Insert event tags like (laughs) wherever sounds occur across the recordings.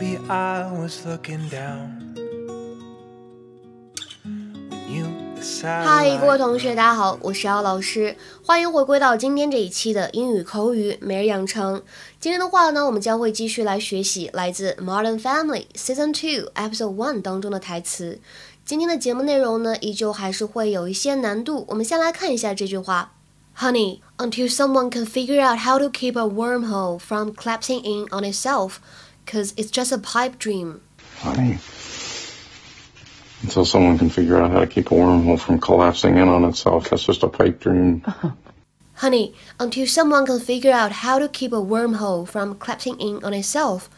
Maybe I was looking down. When you 嗨，各位 decide 同学，大家好，我是姚老师，欢迎回归到今天这一期的英语口语每日养成。今天的话呢，我们将会继续来学习来自《Modern Family》Season Two Episode One 当中的台词。今天的节目内容呢，依旧还是会有一些难度。我们先来看一下这句话：Honey, until someone can figure out how to keep a wormhole from collapsing in on itself, cause it's just a pipe dream. Honey. Until someone can figure out how to keep a wormhole from collapsing in on itself, that's just a pipe dream. (laughs) Honey, until someone can figure out how to keep a wormhole from collapsing in on itself,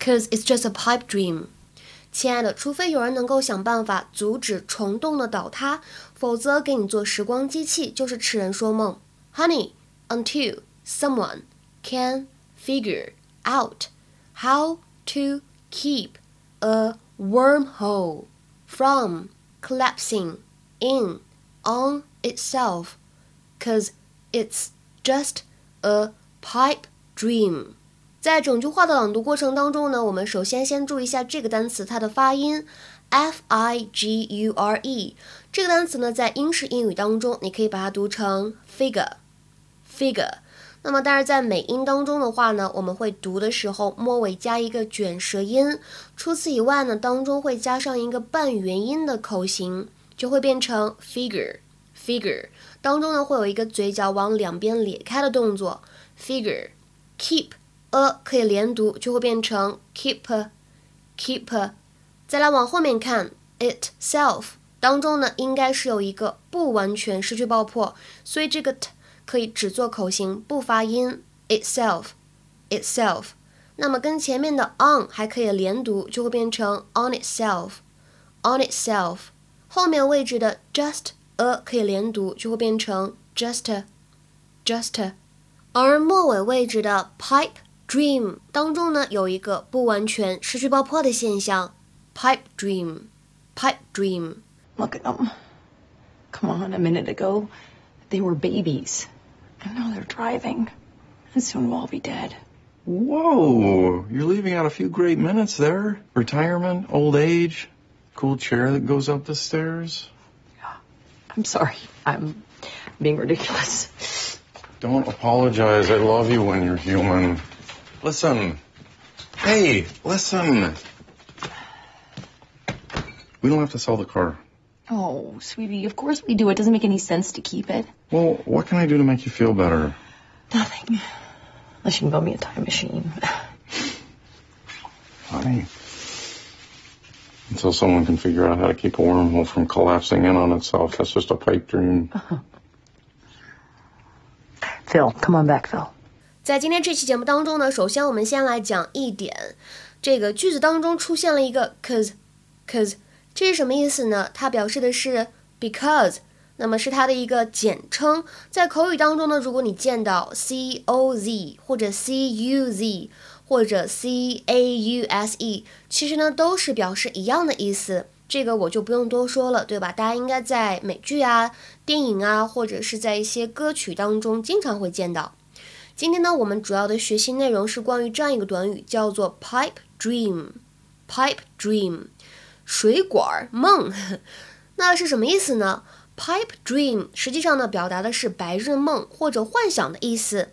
cause it's just a pipe dream. 亲爱的，除非有人能够想办法阻止虫洞的倒塌，否则给你做时光机器就是痴人说梦。Honey, until someone can figure out how to keep a wormhole from collapsing in on itself, cause it's just a pipe dream. 在整句话的朗读过程当中呢，我们首先先注意一下这个单词它的发音，f i g u r e。这个单词呢，在英式英语当中，你可以把它读成 figure，figure。 那么，但是在美音当中的话呢，我们会读的时候末尾加一个卷舌音。除此以外呢，当中会加上一个半元音的口型，就会变成 figure，figure。当中呢会有一个嘴角往两边咧开的动作，figure。keep a 可以连读，就会变成 keep，keep。再来往后面看，itself 当中呢应该是有一个不完全失去爆破，所以这个 t 可以只做口型不发音，itself，itself。那么跟前面的 on 还可以连读，就会变成 on itself，on itself。后面位置的 just a 可以连读，就会变成 just，just。而末尾位置的 pipe dream 当中呢，有一个不完全失去爆破的现象，pipe dream，pipe dream。Look at them. Come on, a minute ago, they were babies. And now they're driving. And soon we'll all be dead. Whoa, you're leaving out a few great minutes there. Retirement, old age, cool chair that goes up the stairs. Yeah. I'm sorry. I'm being ridiculous. Don't apologize. I love you when you're human. Listen. Hey, listen. We don't have to sell the car. Oh, sweetie, of course we do. It doesn't make any sense to keep it. Well, what can I do to make you feel better? Nothing. Unless you can build me a time machine. Honey. Until someone can figure out how to keep a wormhole from collapsing in on itself, that's just a pipe dream. (laughs) Phil, come on back, Phil. 在今天这期节目当中呢，首先我们先来讲一点，这个句子当中出现了一个 cause，cause 这是什么意思呢？它表示的是 because，那么是它的一个简称。在口语当中呢，如果你见到 c o z 或者 c u z 或者 c a u s e，其实呢都是表示一样的意思。这个我就不用多说了，对吧？大家应该在美剧啊、电影啊，或者是在一些歌曲当中经常会见到。今天呢，我们主要的学习内容是关于这样一个短语，叫做 pipe dream。pipe dream，水管梦，(laughs) 那是什么意思呢？pipe dream 实际上呢，表达的是白日梦或者幻想的意思。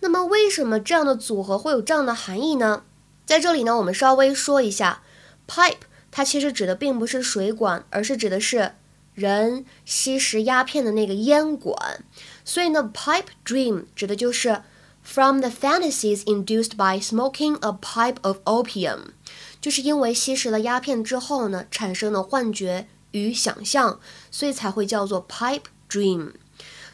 那么，为什么这样的组合会有这样的含义呢？在这里呢，我们稍微说一下，pipe 它其实指的并不是水管，而是指的是人吸食鸦片的那个烟管。所以呢，pipe dream 指的就是 from the fantasies induced by smoking a pipe of opium，就是因为吸食了鸦片之后呢，产生了幻觉与想象，所以才会叫做 pipe dream。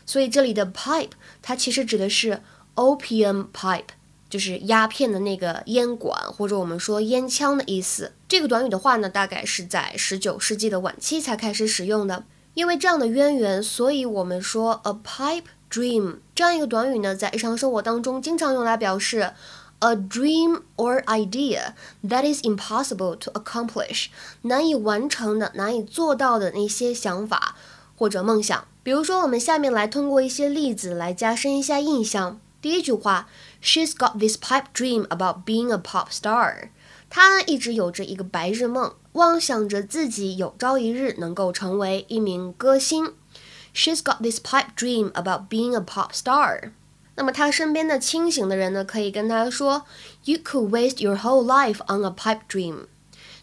所以这里的 pipe 它其实指的是 opium pipe，就是鸦片的那个烟管，或者我们说烟枪的意思。这个短语的话呢，大概是在十九世纪的晚期才开始使用的。因为这样的渊源，所以我们说 a pipe dream 这样一个短语呢，在日常生活当中经常用来表示 a dream or idea that is impossible to accomplish，难以完成的、难以做到的那些想法或者梦想。比如说，我们下面来通过一些例子来加深一下印象。第一句话，She's got this pipe dream about being a pop star。 他呢一直有着一个白日梦，妄想着自己有朝一日能够成为一名歌星。She's got this pipe dream about being a pop star。 那么他身边的清醒的人呢，可以跟他说：“You could waste your whole life on a pipe dream。”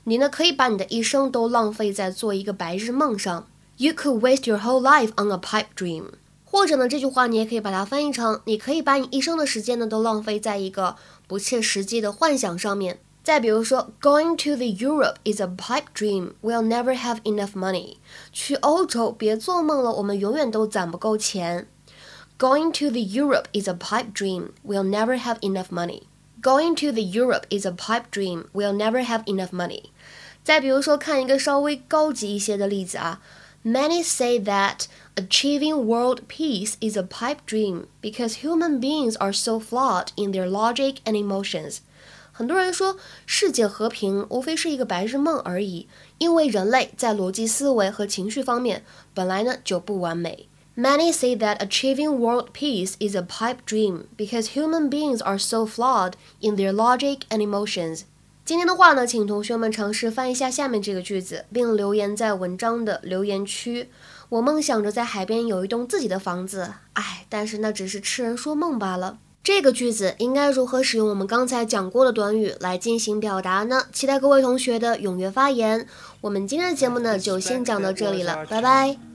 你呢可以把你的一生都浪费在做一个白日梦上。You could waste your whole life on a pipe dream。或者呢，这句话你也可以把它翻译成：你可以把你一生的时间呢都浪费在一个不切实际的幻想上面。再比如说，Going to the Europe is a pipe dream. We'll never have enough money. 去欧洲别做梦了，我们永远都攒不够钱。Going to the Europe is a pipe dream. We'll never have enough money. Going to the Europe is a pipe dream. We'll never have enough money. 再比如说，看一个稍微高级一些的例子啊。Many say that achieving world peace is a pipe dream because human beings are so flawed in their logic and emotions. 很多人说世界和平无非是一个白日梦而已，因为人类在逻辑思维和情绪方面本来呢就不完美。 Many say that achieving world peace is a pipe dream because human beings are so flawed in their logic and emotions. 今天的话呢，请同学们尝试翻译一下下面这个句子，并留言在文章的留言区。我梦想着在海边有一栋自己的房子，唉，但是那只是痴人说梦罢了。这个句子应该如何使用我们刚才讲过的短语来进行表达呢？期待各位同学的踊跃发言。我们今天的节目呢，就先讲到这里了，拜拜。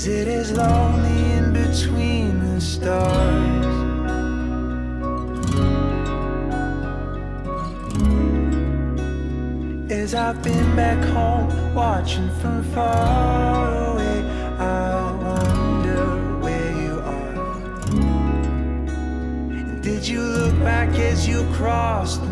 Is it as lonely in between the stars? As I've been back home, watching from far away. I wonder where you are. Did you look back as you crossed?